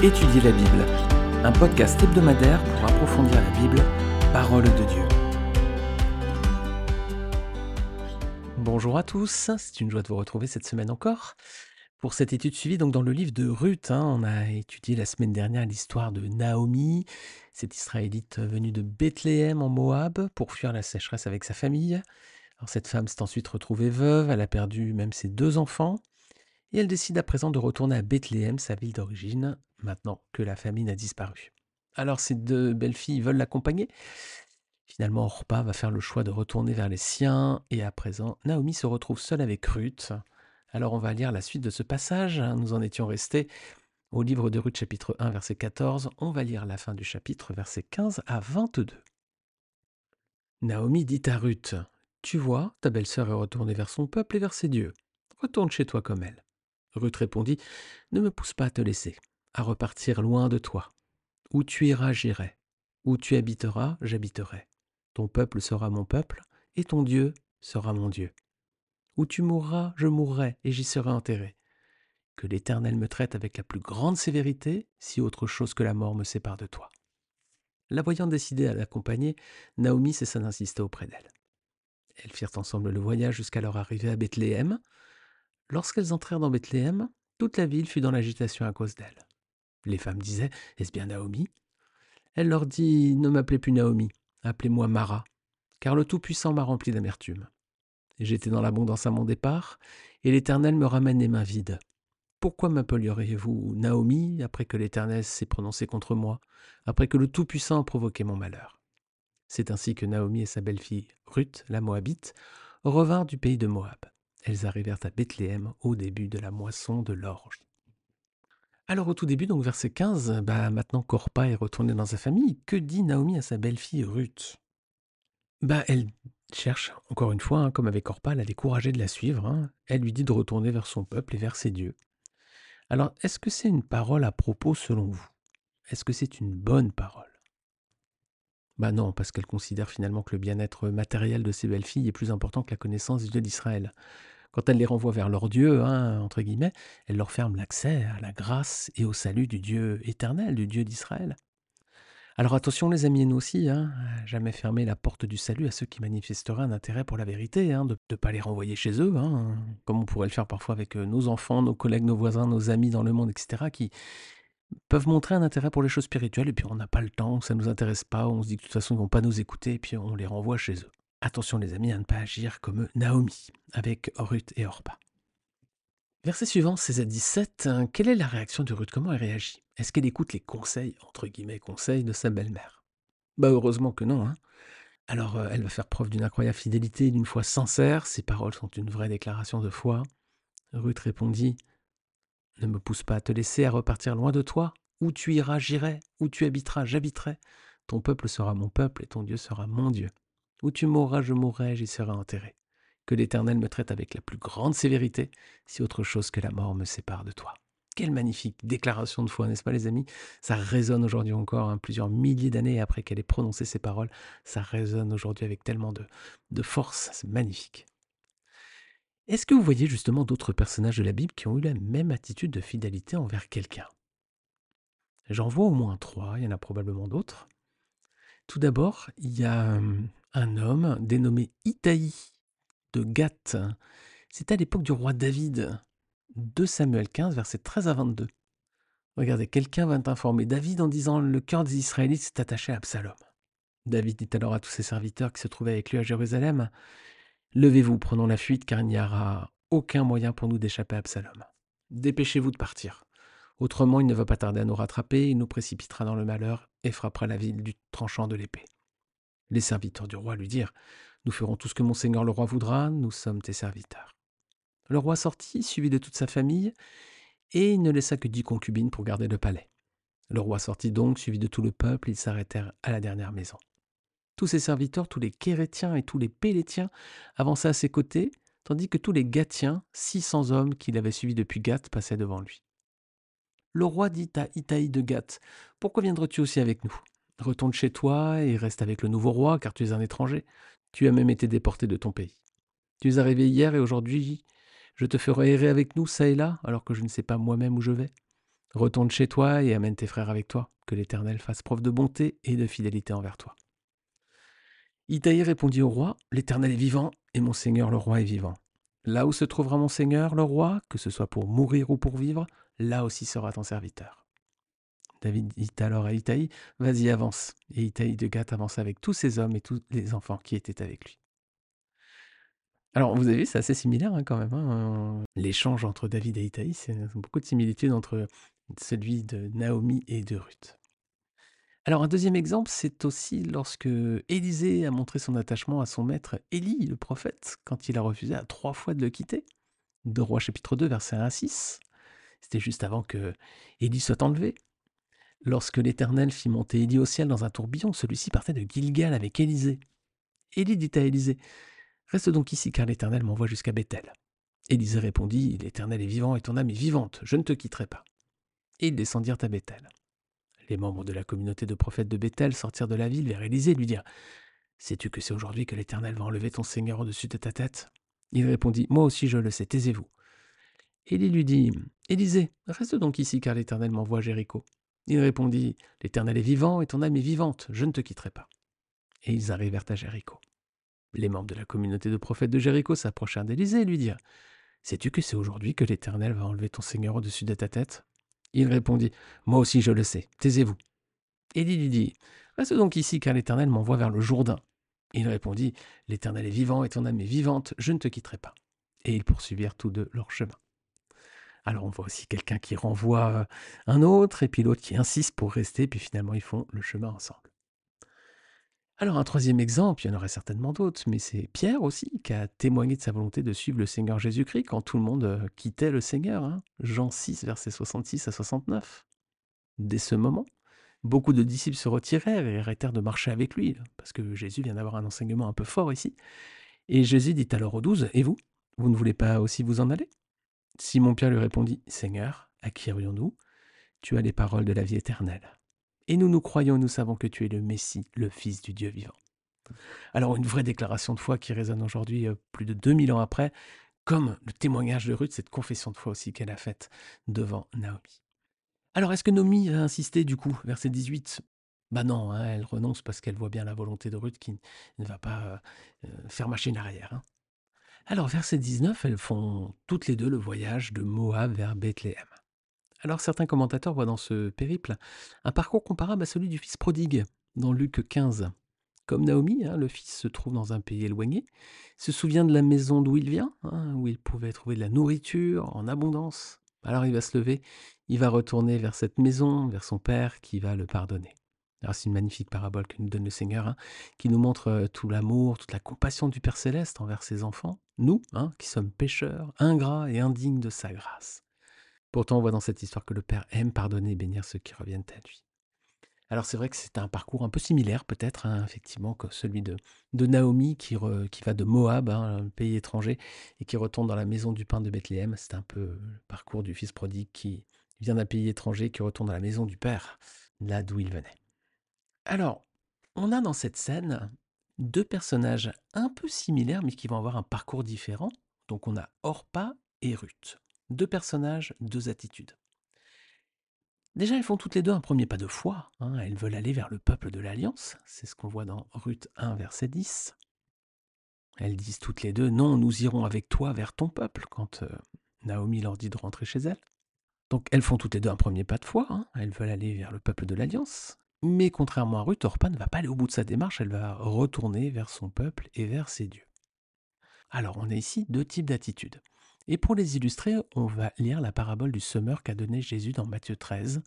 Étudier la Bible, un podcast hebdomadaire pour approfondir la Bible, parole de Dieu. Bonjour à tous, c'est une joie de vous retrouver cette semaine encore. Pour cette étude suivie donc dans le livre de Ruth, hein, on a étudié la semaine dernière l'histoire de Naomi, cette Israélite venue de Bethléem en Moab pour fuir la sécheresse avec sa famille. Cette femme s'est ensuite retrouvée veuve, elle a perdu même ses deux enfants, et elle décide à présent de retourner à Bethléem, sa ville d'origine, maintenant que la famine a disparu. Alors ces deux belles filles veulent l'accompagner. Finalement, Orpa va faire le choix de retourner vers les siens, et à présent, Naomi se retrouve seule avec Ruth. Alors on va lire la suite de ce passage, nous en étions restés au livre de Ruth chapitre 1 verset 14, on va lire la fin du chapitre verset 15 à 22. Naomi dit à Ruth, Tu vois, ta belle-sœur est retournée vers son peuple et vers ses dieux. Retourne chez toi comme elle. Ruth répondit, Ne me pousse pas à te laisser à repartir loin de toi. Où tu iras, j'irai. Où tu habiteras, j'habiterai. Ton peuple sera mon peuple, et ton Dieu sera mon Dieu. Où tu mourras, je mourrai, et j'y serai enterré. Que l'Éternel me traite avec la plus grande sévérité, si autre chose que la mort me sépare de toi. La voyant décidée à l'accompagner, Naomi cessa d'insister auprès d'elle. Elles firent ensemble le voyage jusqu'à leur arrivée à Bethléem. Lorsqu'elles entrèrent dans Bethléem, toute la ville fut dans l'agitation à cause d'elles. Les femmes disaient Est-ce bien Naomi? Elle leur dit Ne m'appelez plus Naomi, appelez-moi Mara, car le Tout-Puissant m'a rempli d'amertume. J'étais dans l'abondance à mon départ, et l'Éternel me ramène les mains vides. Pourquoi m'appelleriez-vous Naomi après que l'Éternel s'est prononcé contre moi, après que le Tout-Puissant a provoqué mon malheur? C'est ainsi que Naomi et sa belle-fille Ruth, la Moabite, revinrent du pays de Moab. Elles arrivèrent à Bethléem au début de la moisson de l'orge. Alors au tout début, donc verset 15, bah maintenant qu'Orpa est retourné dans sa famille, que dit Naomi à sa belle-fille Ruth? Bah elle cherche, encore une fois, hein, comme avec Orpa, à la décourager de la suivre. Hein. Elle lui dit de retourner vers son peuple et vers ses dieux. Alors est-ce que c'est une parole à propos selon vous? Est-ce que c'est une bonne parole? Bah non, parce qu'elle considère finalement que le bien-être matériel de ses belles-filles est plus important que la connaissance du Dieu d'Israël. Quand elle les renvoie vers leur Dieu, hein, entre guillemets, elle leur ferme l'accès à la grâce et au salut du Dieu éternel, du Dieu d'Israël. Alors attention les amis, nous aussi, hein, jamais fermer la porte du salut à ceux qui manifesteraient un intérêt pour la vérité, hein, de ne pas les renvoyer chez eux, comme on pourrait le faire parfois avec euh, nos enfants, nos collègues, nos voisins, nos amis dans le monde, etc., qui peuvent montrer un intérêt pour les choses spirituelles, et puis on n'a pas le temps, ça ne nous intéresse pas, on se dit que de toute façon ils ne vont pas nous écouter, et puis on les renvoie chez eux. Attention les amis à ne pas agir comme Naomi avec Ruth et Orpa. Verset suivant, 16 à 17, quelle est la réaction de Ruth? Comment elle réagit? Est-ce qu'elle écoute les conseils, entre guillemets, conseils de sa belle-mère? Bah heureusement que non. Hein. Alors euh, elle va faire preuve d'une incroyable fidélité, d'une foi sincère. Ses paroles sont une vraie déclaration de foi. Ruth répondit Ne me pousse pas à te laisser, à repartir loin de toi. Où tu iras, j'irai. Où tu habiteras, j'habiterai. Ton peuple sera mon peuple et ton Dieu sera mon Dieu. Où tu mourras, je mourrai, j'y serai enterré. Que l'Éternel me traite avec la plus grande sévérité, si autre chose que la mort me sépare de toi. Quelle magnifique déclaration de foi, n'est-ce pas les amis? Ça résonne aujourd'hui encore, hein, plusieurs milliers d'années après qu'elle ait prononcé ces paroles, ça résonne aujourd'hui avec tellement de, de force, c'est magnifique. Est-ce que vous voyez justement d'autres personnages de la Bible qui ont eu la même attitude de fidélité envers quelqu'un? J'en vois au moins trois, il y en a probablement d'autres. Tout d'abord, il y a hum, un homme dénommé Itaï de Gath. C'est à l'époque du roi David. 2 Samuel 15, versets 13 à 22. Regardez, quelqu'un vint informer David en disant Le cœur des Israélites s'est attaché à Absalom. David dit alors à tous ses serviteurs qui se trouvaient avec lui à Jérusalem Levez-vous, prenons la fuite, car il n'y aura aucun moyen pour nous d'échapper à Absalom. Dépêchez-vous de partir. Autrement, il ne va pas tarder à nous rattraper, il nous précipitera dans le malheur et frappera la ville du tranchant de l'épée. Les serviteurs du roi lui dirent Nous ferons tout ce que monseigneur le roi voudra, nous sommes tes serviteurs. Le roi sortit, suivi de toute sa famille, et il ne laissa que dix concubines pour garder le palais. Le roi sortit donc, suivi de tout le peuple, ils s'arrêtèrent à la dernière maison. Tous ses serviteurs, tous les Kérétiens et tous les Pélétiens avançaient à ses côtés, tandis que tous les Gatiens, six cents hommes qu'il avait suivis depuis Gath, passaient devant lui. Le roi dit à Itaï de Gath Pourquoi viendras-tu aussi avec nous? Retourne chez toi et reste avec le nouveau roi, car tu es un étranger. Tu as même été déporté de ton pays. Tu es arrivé hier et aujourd'hui, je te ferai errer avec nous, ça et là, alors que je ne sais pas moi-même où je vais. Retourne chez toi et amène tes frères avec toi, que l'Éternel fasse preuve de bonté et de fidélité envers toi. Itaï répondit au roi, L'Éternel est vivant, et mon Seigneur le roi est vivant. Là où se trouvera mon Seigneur le roi, que ce soit pour mourir ou pour vivre, là aussi sera ton serviteur. David dit alors à Itaï, Vas-y, avance. Et Itaï de Gath avance avec tous ses hommes et tous les enfants qui étaient avec lui. Alors, vous avez vu, c'est assez similaire hein, quand même. hein, L'échange entre David et Itaï, c'est beaucoup de similitudes entre celui de Naomi et de Ruth. Alors, un deuxième exemple, c'est aussi lorsque Élisée a montré son attachement à son maître Élie, le prophète, quand il a refusé à trois fois de le quitter. De Roi chapitre 2, verset 1 à 6. C'était juste avant que Élie soit enlevé. Lorsque l'Éternel fit monter Élie au ciel dans un tourbillon, celui-ci partait de Gilgal avec Élisée. Élie dit à Élisée Reste donc ici, car l'Éternel m'envoie jusqu'à Bethel. Élisée répondit L'Éternel est vivant et ton âme est vivante, je ne te quitterai pas. Et ils descendirent à Bethel. Les membres de la communauté de prophètes de Bethel sortirent de la ville vers Élisée et lui dirent Sais-tu que c'est aujourd'hui que l'Éternel va enlever ton Seigneur au-dessus de ta tête? Il répondit Moi aussi je le sais, taisez-vous. Élie lui dit Élisée, reste donc ici, car l'Éternel m'envoie Jéricho. Il répondit L'Éternel est vivant et ton âme est vivante, je ne te quitterai pas. Et ils arrivèrent à Jéricho. Les membres de la communauté de prophètes de Jéricho s'approchèrent d'Élisée et lui dirent Sais-tu que c'est aujourd'hui que l'Éternel va enlever ton Seigneur au-dessus de ta tête? Il répondit Moi aussi je le sais, taisez-vous. Élie lui dit Reste donc ici, car l'Éternel m'envoie vers le Jourdain. Il répondit L'Éternel est vivant et ton âme est vivante, je ne te quitterai pas. Et ils poursuivirent tous deux leur chemin. Alors on voit aussi quelqu'un qui renvoie un autre, et puis l'autre qui insiste pour rester, puis finalement ils font le chemin ensemble. Alors un troisième exemple, il y en aurait certainement d'autres, mais c'est Pierre aussi qui a témoigné de sa volonté de suivre le Seigneur Jésus-Christ quand tout le monde euh, quittait le Seigneur. hein. Jean 6, versets 66 à 69. Dès ce moment, beaucoup de disciples se retirèrent et arrêtèrent de marcher avec lui, parce que Jésus vient d'avoir un enseignement un peu fort ici. Et Jésus dit alors aux douze, Et vous? Vous ne voulez pas aussi vous en aller? Simon-Pierre lui répondit, Seigneur, à qui irions-nous Tu as les paroles de la vie éternelle. Et nous nous croyons nous savons que tu es le Messie, le Fils du Dieu vivant. Alors une vraie déclaration de foi qui résonne aujourd'hui, euh, plus de 2000 ans après, comme le témoignage de Ruth, cette confession de foi aussi qu'elle a faite devant Naomi. Alors est-ce que Naomi a insisté du coup, verset 18 Bah non, hein, elle renonce parce qu'elle voit bien la volonté de Ruth qui ne va pas euh, euh, faire machine arrière. hein. Alors verset 19, elles font toutes les deux le voyage de Moab vers Bethléem. Alors certains commentateurs voient dans ce périple un parcours comparable à celui du fils prodigue dans Luc 15. Comme Naomi, hein, le fils se trouve dans un pays éloigné, se souvient de la maison d'où il vient, hein, où il pouvait trouver de la nourriture en abondance. Alors il va se lever, il va retourner vers cette maison, vers son père qui va le pardonner. C'est une magnifique parabole que nous donne le Seigneur, hein, qui nous montre euh, tout l'amour, toute la compassion du Père céleste envers ses enfants, nous, hein, qui sommes pécheurs, ingrats et indignes de sa grâce. Pourtant, on voit dans cette histoire que le Père aime pardonner et bénir ceux qui reviennent à lui. Alors c'est vrai que c'est un parcours un peu similaire peut-être, hein, effectivement, que celui de, Naomi qui, va de Moab, un pays étranger, et qui retourne dans la maison du pain de Bethléem. C'est un peu le parcours du fils prodigue qui vient d'un pays étranger, qui retourne dans la maison du Père, là d'où il venait. Alors, on a dans cette scène deux personnages un peu similaires, mais qui vont avoir un parcours différent. Donc on a Orpa et Ruth. Deux personnages, deux attitudes. Déjà, elles font toutes les deux un premier pas de foi. hein, Elles veulent aller vers le peuple de l'Alliance. C'est ce qu'on voit dans Ruth 1, verset 10. Elles disent toutes les deux, non, nous irons avec toi vers ton peuple, quand euh, Naomi leur dit de rentrer chez elle. Donc elles font toutes les deux un premier pas de foi. hein, Elles veulent aller vers le peuple de l'Alliance. Mais contrairement à Ruth, Orpa ne va pas aller au bout de sa démarche, elle va retourner vers son peuple et vers ses dieux. Alors on a ici deux types d'attitudes. Et pour les illustrer, on va lire la parabole du semeur qu'a donné Jésus dans Matthieu 13,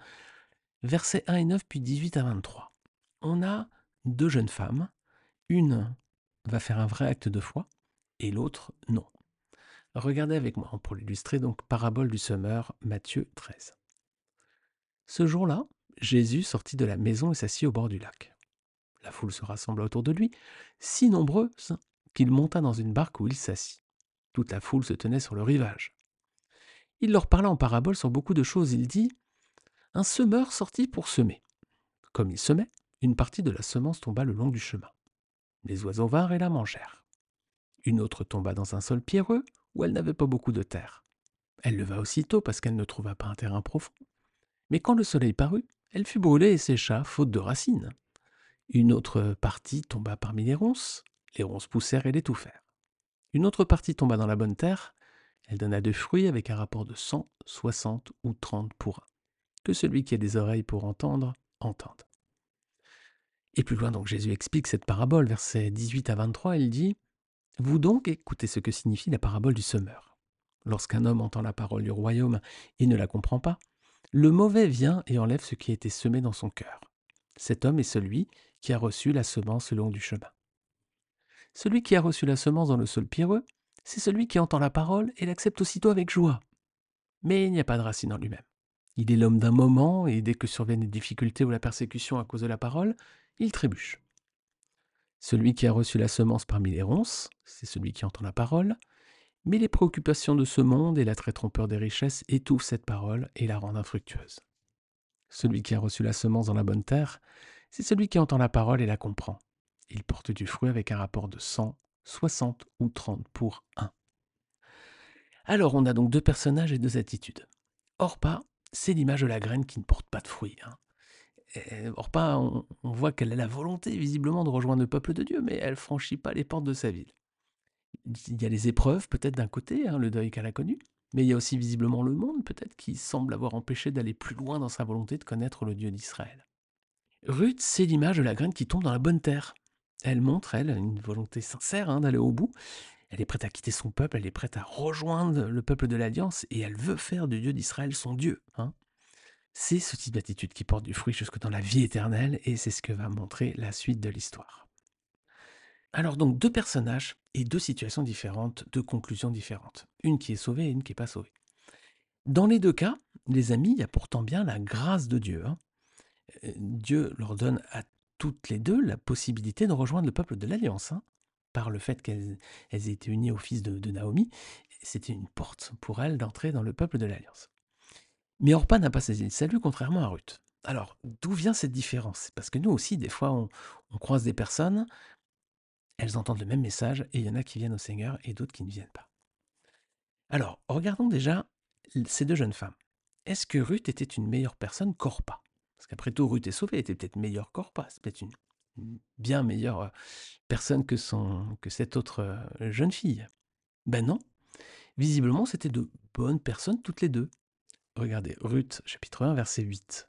versets 1 et 9, puis 18 à 23. On a deux jeunes femmes, une va faire un vrai acte de foi, et l'autre non. Regardez avec moi pour l'illustrer, donc parabole du semeur, Matthieu 13. Ce jour-là, Jésus sortit de la maison et s'assit au bord du lac. La foule se rassembla autour de lui, si nombreuse qu'il monta dans une barque où il s'assit. Toute la foule se tenait sur le rivage. Il leur parla en parabole sur beaucoup de choses. Il dit Un semeur sortit pour semer. Comme il semait, une partie de la semence tomba le long du chemin. Les oiseaux vinrent et la mangèrent. Une autre tomba dans un sol pierreux où elle n'avait pas beaucoup de terre. Elle leva aussitôt parce qu'elle ne trouva pas un terrain profond. Mais quand le soleil parut, elle fut brûlée et sécha, faute de racines. Une autre partie tomba parmi les ronces, les ronces poussèrent et l'étouffèrent. Une autre partie tomba dans la bonne terre, elle donna de fruits avec un rapport de 100, 60 ou 30 pour un. Que celui qui a des oreilles pour entendre, entende. Et plus loin, donc Jésus explique cette parabole, versets 18 à 23, il dit Vous donc écoutez ce que signifie la parabole du semeur. Lorsqu'un homme entend la parole du royaume et ne la comprend pas, le mauvais vient et enlève ce qui a été semé dans son cœur. Cet homme est celui qui a reçu la semence le long du chemin. Celui qui a reçu la semence dans le sol pierreux, c'est celui qui entend la parole et l'accepte aussitôt avec joie. Mais il n'y a pas de racine en lui-même. Il est l'homme d'un moment, et dès que surviennent les difficultés ou la persécution à cause de la parole, il trébuche. Celui qui a reçu la semence parmi les ronces, c'est celui qui entend la parole, mais les préoccupations de ce monde et la très trompeur des richesses étouffent cette parole et la rendent infructueuse. Celui qui a reçu la semence dans la bonne terre, c'est celui qui entend la parole et la comprend. Il porte du fruit avec un rapport de 100, 60 ou 30 pour 1. Alors on a donc deux personnages et deux attitudes. Orpa, c'est l'image de la graine qui ne porte pas de fruits. Hein. Orpa, on, voit qu'elle a la volonté visiblement de rejoindre le peuple de Dieu, mais elle franchit pas les portes de sa ville. Il y a les épreuves peut-être d'un côté, hein, le deuil qu'elle a connu, mais il y a aussi visiblement le monde peut-être qui semble avoir empêché d'aller plus loin dans sa volonté de connaître le Dieu d'Israël. Ruth, c'est l'image de la graine qui tombe dans la bonne terre. Elle montre, elle, une volonté sincère hein, d'aller au bout. Elle est prête à quitter son peuple, elle est prête à rejoindre le peuple de l'Alliance et elle veut faire du Dieu d'Israël son Dieu. Hein. C'est ce type d'attitude qui porte du fruit jusque dans la vie éternelle et c'est ce que va montrer la suite de l'histoire. Alors donc deux personnages et deux situations différentes, deux conclusions différentes. Une qui est sauvée et une qui n'est pas sauvée. Dans les deux cas, les amis, il y a pourtant bien la grâce de Dieu. Hein. Euh, Dieu leur donne à toutes les deux la possibilité de rejoindre le peuple de l'Alliance. Hein, par le fait qu'elles aient été unies au fils de, Naomi, c'était une porte pour elles d'entrer dans le peuple de l'Alliance. Mais Orpa n'a pas saisi le salut, contrairement à Ruth. Alors, d'où vient cette différence? Parce que nous aussi, des fois, on, on, croise des personnes, elles entendent le même message, et il y en a qui viennent au Seigneur et d'autres qui ne viennent pas. Alors, regardons déjà ces deux jeunes femmes. Est-ce que Ruth était une meilleure personne qu'Orpa parce qu'après tout, Ruth est sauvée, elle était peut-être meilleure qu'Orpa, c'est peut-être une, bien meilleure euh, personne que, que cette autre euh, jeune fille. Ben non, visiblement c'était de bonnes personnes toutes les deux. Regardez, Ruth, chapitre 1, verset 8.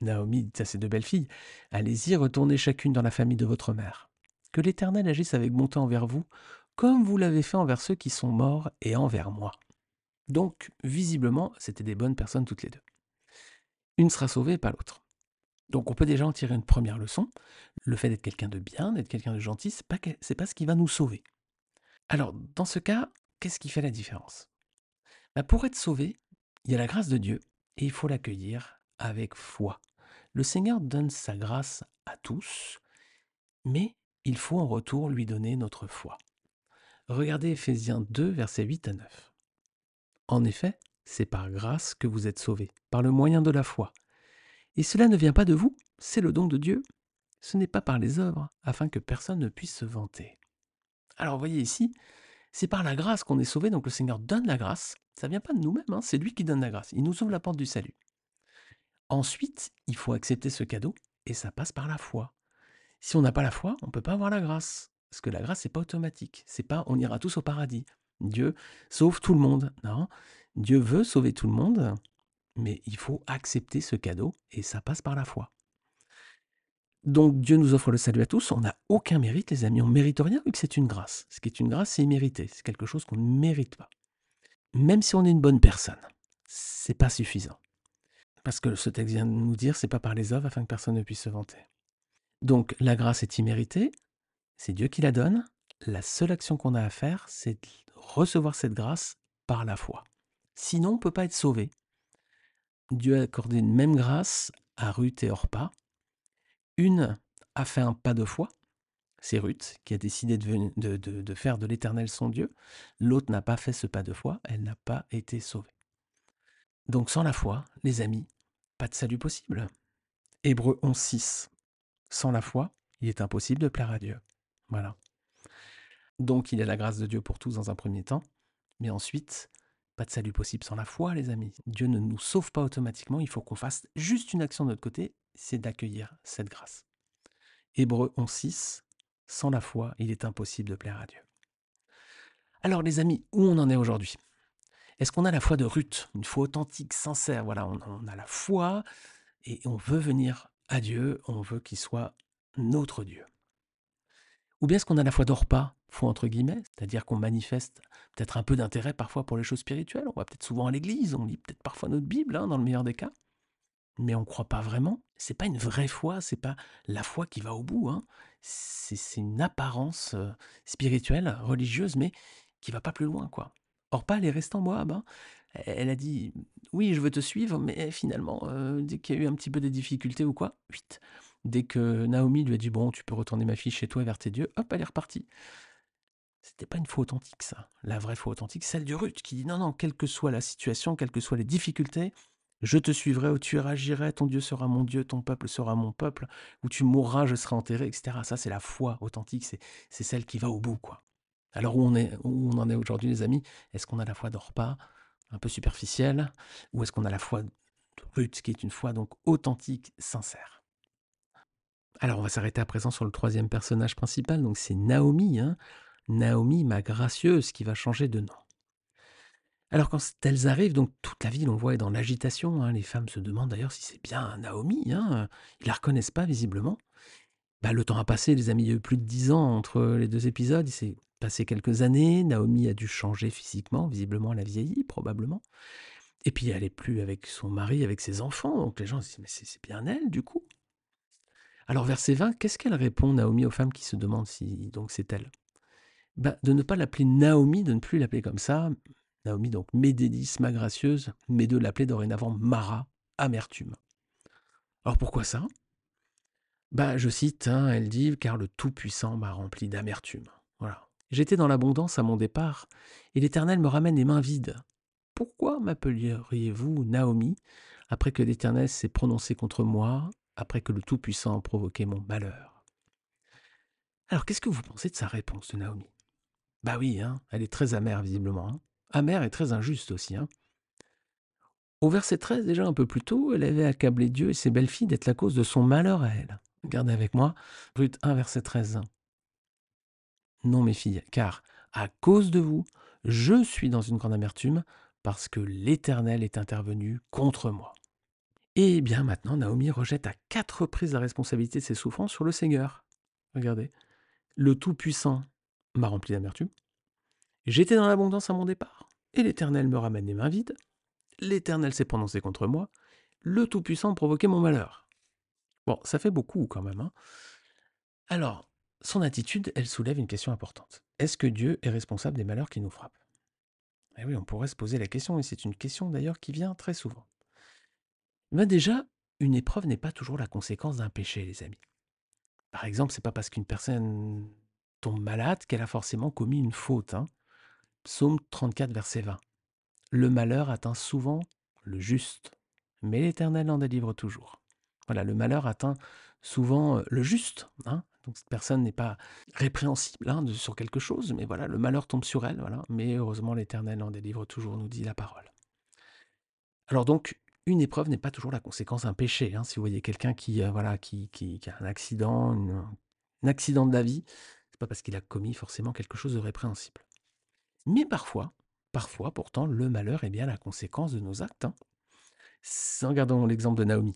Naomi dit à ses deux belles filles, Allez-y, retournez chacune dans la famille de votre mère. Que l'Éternel agisse avec bonté envers vous, comme vous l'avez fait envers ceux qui sont morts et envers moi. Donc, visiblement, c'était des bonnes personnes toutes les deux une sera sauvée pas l'autre. Donc on peut déjà en tirer une première leçon. Le fait d'être quelqu'un de bien, d'être quelqu'un de gentil, ce n'est pas, pas ce qui va nous sauver. Alors, dans ce cas, qu'est-ce qui fait la différence? Bah, Pour être sauvé, il y a la grâce de Dieu et il faut l'accueillir avec foi. Le Seigneur donne sa grâce à tous, mais il faut en retour lui donner notre foi. Regardez Ephésiens 2, versets 8 à 9. En effet, c'est par grâce que vous êtes sauvés, par le moyen de la foi. Et cela ne vient pas de vous, c'est le don de Dieu. Ce n'est pas par les œuvres, afin que personne ne puisse se vanter. Alors voyez ici, c'est par la grâce qu'on est sauvé, donc le Seigneur donne la grâce. Ça ne vient pas de nous-mêmes, hein, c'est lui qui donne la grâce. Il nous ouvre la porte du salut. Ensuite, il faut accepter ce cadeau, et ça passe par la foi. Si on n'a pas la foi, on ne peut pas avoir la grâce. Parce que la grâce, n'est pas automatique. C'est pas on ira tous au paradis. Dieu sauve tout le monde. Non, Dieu veut sauver tout le monde, mais il faut accepter ce cadeau et ça passe par la foi. Donc Dieu nous offre le salut à tous, on n'a aucun mérite les amis, on ne mérite rien vu que c'est une grâce. Ce qui est une grâce, c'est immérité, c'est quelque chose qu'on ne mérite pas. Même si on est une bonne personne, c'est pas suffisant. Parce que ce texte vient de nous dire, c'est pas par les œuvres afin que personne ne puisse se vanter. Donc la grâce est imméritée, c'est Dieu qui la donne. La seule action qu'on a à faire, c'est de recevoir cette grâce par la foi. Sinon, on ne peut pas être sauvé. Dieu a accordé une même grâce à Ruth et Orpa. Une a fait un pas de foi, c'est Ruth qui a décidé de, de faire de l'Éternel son Dieu. L'autre n'a pas fait ce pas de foi, elle n'a pas été sauvée. Donc sans la foi, les amis, pas de salut possible. Hébreu 11.6. Sans la foi, il est impossible de plaire à Dieu. Voilà. Donc il y a la grâce de Dieu pour tous dans un premier temps, mais ensuite, Pas de salut possible sans la foi, les amis. Dieu ne nous sauve pas automatiquement, il faut qu'on fasse juste une action de notre côté, c'est d'accueillir cette grâce. Hébreu 11.6, sans la foi, il est impossible de plaire à Dieu. Alors les amis, où on en est aujourd'hui? Est-ce qu'on a la foi de Ruth, une foi authentique, sincère? Voilà, on, on a la foi et on veut venir à Dieu, on veut qu'il soit notre Dieu. Ou bien est-ce qu'on a la foi d'Orpa, foi entre guillemets, c'est-à-dire qu'on manifeste peut-être un peu d'intérêt parfois pour les choses spirituelles, on va peut-être souvent à l'église, on lit peut-être parfois notre Bible, hein, dans le meilleur des cas, mais on ne croit pas vraiment. C'est pas une vraie foi, c'est pas la foi qui va au bout. Hein. C'est une apparence euh, spirituelle, religieuse, mais qui va pas plus loin, quoi. Orpa, elle est restée en Moab. Hein. Elle a dit oui, je veux te suivre, mais finalement, euh, dès qu'il y a eu un petit peu de difficultés ou quoi, vite, Dès que Naomi lui a dit Bon, tu peux retourner ma fille chez toi vers tes dieux, hop, elle est repartie. C'était pas une foi authentique, ça. La vraie foi authentique, celle du Ruth, qui dit Non, non, quelle que soit la situation, quelles que soient les difficultés, je te suivrai, où tu agirai, ton Dieu sera mon Dieu, ton peuple sera mon peuple, où tu mourras, je serai enterré, etc. Ça, c'est la foi authentique, c'est celle qui va au bout, quoi. Alors, où on, est, on en est aujourd'hui, les amis? Est-ce qu'on a la foi d'Orpa, un peu superficielle, ou est-ce qu'on a la foi de Ruth, qui est une foi donc authentique, sincère? Alors, on va s'arrêter à présent sur le troisième personnage principal, donc c'est Naomi, hein. Naomi, ma gracieuse, qui va changer de nom. Alors, quand elles arrivent, donc toute la ville, on voit, est dans l'agitation. Hein. Les femmes se demandent d'ailleurs si c'est bien Naomi. Hein. Ils la reconnaissent pas, visiblement. Bah, le temps a passé, les amis, il plus de dix ans entre les deux épisodes. Il passé quelques années. Naomi a dû changer physiquement. Visiblement, elle a vieilli, probablement. Et puis, elle n'est plus avec son mari, avec ses enfants. Donc, les gens se disent, mais c'est bien elle, du coup. Alors verset 20, qu'est-ce qu'elle répond Naomi aux femmes qui se demandent si donc c'est elle? Bah, De ne pas l'appeler Naomi, de ne plus l'appeler comme ça. Naomi donc Médélis, ma gracieuse, mais de l'appeler dorénavant Mara, amertume. Alors pourquoi ça? Bah, Je cite, hein, elle dit, car le Tout-Puissant m'a rempli d'amertume. J'étais dans l'abondance à mon départ, et l'Éternel me ramène les mains vides. Pourquoi m'appelleriez-vous Naomi, après que l'Éternel s'est prononcé contre moi après que le Tout-Puissant a provoqué mon malheur? Alors qu'est-ce que vous pensez de sa réponse de Naomi? Bah oui, hein, elle est très amère visiblement. Hein. Amère et très injuste aussi. Hein. Au verset 13, déjà un peu plus tôt, elle avait accablé Dieu et ses belles-filles d'être la cause de son malheur à elle. Regardez avec moi, Ruth 1, verset 13. Non, mes filles, car à cause de vous, je suis dans une grande amertume, parce que l'Éternel est intervenu contre moi. Et bien maintenant, Naomi rejette à quatre reprises la responsabilité de ses souffrances sur le Seigneur. Regardez. Le Tout-Puissant m'a rempli d'amertume. J'étais dans l'abondance à mon départ, et l'Éternel me ramène les mains vides. L'Éternel s'est prononcé contre moi. Le Tout-Puissant provoquait mon malheur. Bon, ça fait beaucoup quand même. Hein. Alors, son attitude, elle soulève une question importante. Est-ce que Dieu est responsable des malheurs qui nous frappent? Eh oui, on pourrait se poser la question, et c'est une question d'ailleurs qui vient très souvent. Ben déjà, une épreuve n'est pas toujours la conséquence d'un péché, les amis. Par exemple, c'est pas parce qu'une personne tombe malade qu'elle a forcément commis une faute. Hein. Psaume 34, verset 20. Le malheur atteint souvent le juste, mais l'Éternel en délivre toujours. Le malheur atteint souvent le juste. Hein. Cette personne n'est pas répréhensible hein, sur quelque chose, mais voilà, le malheur tombe sur elle. Voilà. Mais heureusement, l'Éternel en délivre toujours, nous dit la parole. Alors donc, une épreuve n'est pas toujours la conséquence d'un péché. Hein. Si vous voyez quelqu'un qui, euh, voilà, qui, qui, a un accident, un accident de la vie, c'est pas parce qu'il a commis forcément quelque chose de répréhensible. Mais parfois, parfois, pourtant, le malheur est bien la conséquence de nos actes. Regardons l'exemple de Naomi.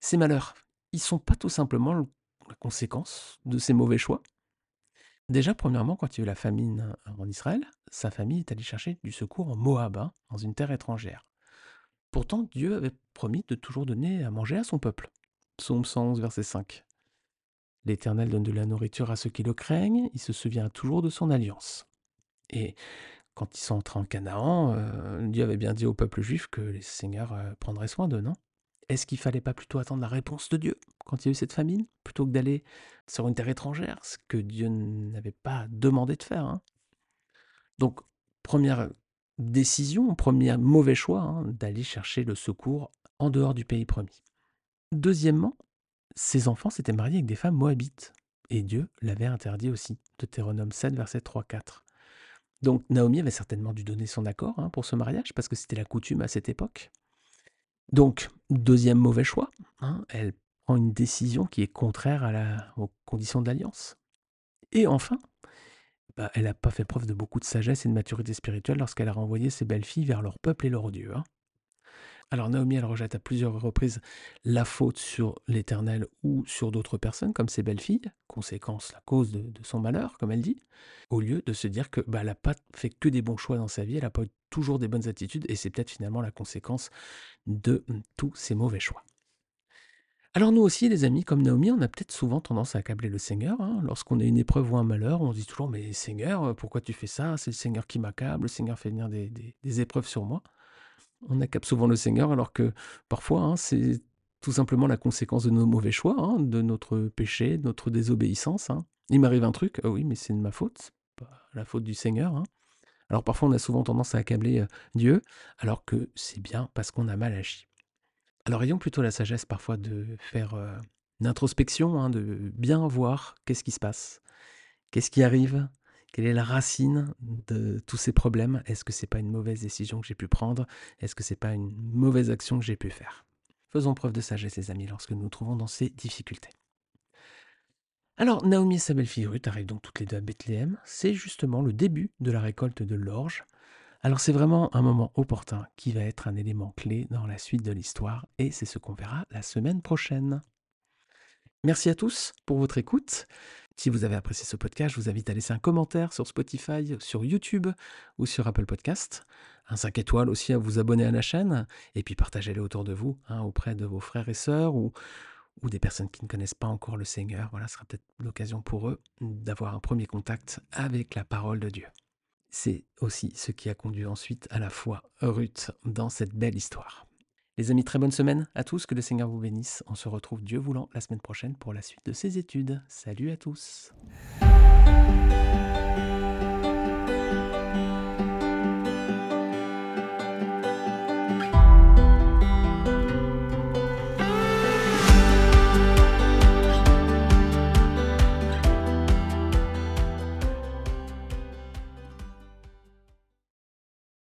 Ces malheurs, ils sont pas tout simplement la conséquence de ses mauvais choix? Déjà, premièrement, quand il y a eu la famine en Israël, sa famille est allée chercher du secours en Moab, hein, dans une terre étrangère. Pourtant, Dieu avait promis de toujours donner à manger à son peuple. Psaume 111, verset 5. L'Éternel donne de la nourriture à ceux qui le craignent, il se souvient toujours de son alliance. Et quand ils sont entrés en Canaan, euh, Dieu avait bien dit au peuple juif que les seigneurs euh, prendraient soin d'eux, non? Est-ce qu'il fallait pas plutôt attendre la réponse de Dieu quand il y a eu cette famine, plutôt que d'aller sur une terre étrangère, ce que Dieu n'avait pas demandé de faire hein? Donc, première décision, premier mauvais choix, hein, d'aller chercher le secours en dehors du pays promis. Deuxièmement, ses enfants s'étaient mariés avec des femmes moabites, et Dieu l'avait interdit aussi. Deutéronome 7, verset 3-4. Donc Naomi avait certainement dû donner son accord hein, pour ce mariage, parce que c'était la coutume à cette époque. Donc, deuxième mauvais choix, hein, elle prend une décision qui est contraire aux conditions de l'alliance. Et enfin, bah, elle n'a pas fait preuve de beaucoup de sagesse et de maturité spirituelle lorsqu'elle a renvoyé ses belles-filles vers leur peuple et leur Dieu. hein. Alors Naomi, elle rejette à plusieurs reprises la faute sur l'Éternel ou sur d'autres personnes, comme ses belles-filles, conséquence, la cause de, son malheur, comme elle dit, au lieu de se dire que bah, n'a pas fait que des bons choix dans sa vie, elle n'a pas toujours des bonnes attitudes, et c'est peut-être finalement la conséquence de hum, tous ces mauvais choix. Alors nous aussi, les amis, comme Naomi, on a peut-être souvent tendance à accabler le Seigneur. hein. Lorsqu'on a une épreuve ou un malheur, on se dit toujours, mais Seigneur, pourquoi tu fais ça? C'est le Seigneur qui m'accable, le Seigneur fait venir des épreuves sur moi. On accable souvent le Seigneur alors que parfois, hein, c'est tout simplement la conséquence de nos mauvais choix, hein, de notre péché, de notre désobéissance. hein. Il m'arrive un truc, ah oui, mais c'est de ma faute, pas la faute du Seigneur. Alors parfois, on a souvent tendance à accabler euh, Dieu, alors que c'est bien parce qu'on a mal agi. Alors ayons plutôt la sagesse parfois de faire euh, une introspection, de bien voir qu'est-ce qui se passe, qu'est-ce qui arrive, quelle est la racine de tous ces problèmes? Est-ce que c'est pas une mauvaise décision que j'ai pu prendre? Est-ce que c'est pas une mauvaise action que j'ai pu faire? Faisons preuve de sagesse, les amis, lorsque nous nous trouvons dans ces difficultés. Alors, Naomi et sa belle-fille Ruth arrivent donc toutes les deux à Bethléem. C'est justement le début de la récolte de l'orge. Alors, c'est vraiment un moment opportun qui va être un élément clé dans la suite de l'histoire et c'est ce qu'on verra la semaine prochaine. Merci à tous pour votre écoute. Si vous avez apprécié ce podcast, je vous invite à laisser un commentaire sur Spotify, sur YouTube ou sur Apple Podcast. Un 5 étoiles aussi à vous abonner à la chaîne et puis partagez-le autour de vous, hein, auprès de vos frères et sœurs ou, ou des personnes qui ne connaissent pas encore le Seigneur. Voilà, ce sera peut-être l'occasion pour eux d'avoir un premier contact avec la parole de Dieu. C'est aussi ce qui a conduit ensuite à la foi Ruth dans cette belle histoire. Les amis, très bonne semaine à tous, que le Seigneur vous bénisse. On se retrouve Dieu voulant la semaine prochaine pour la suite de ces études. Salut à tous.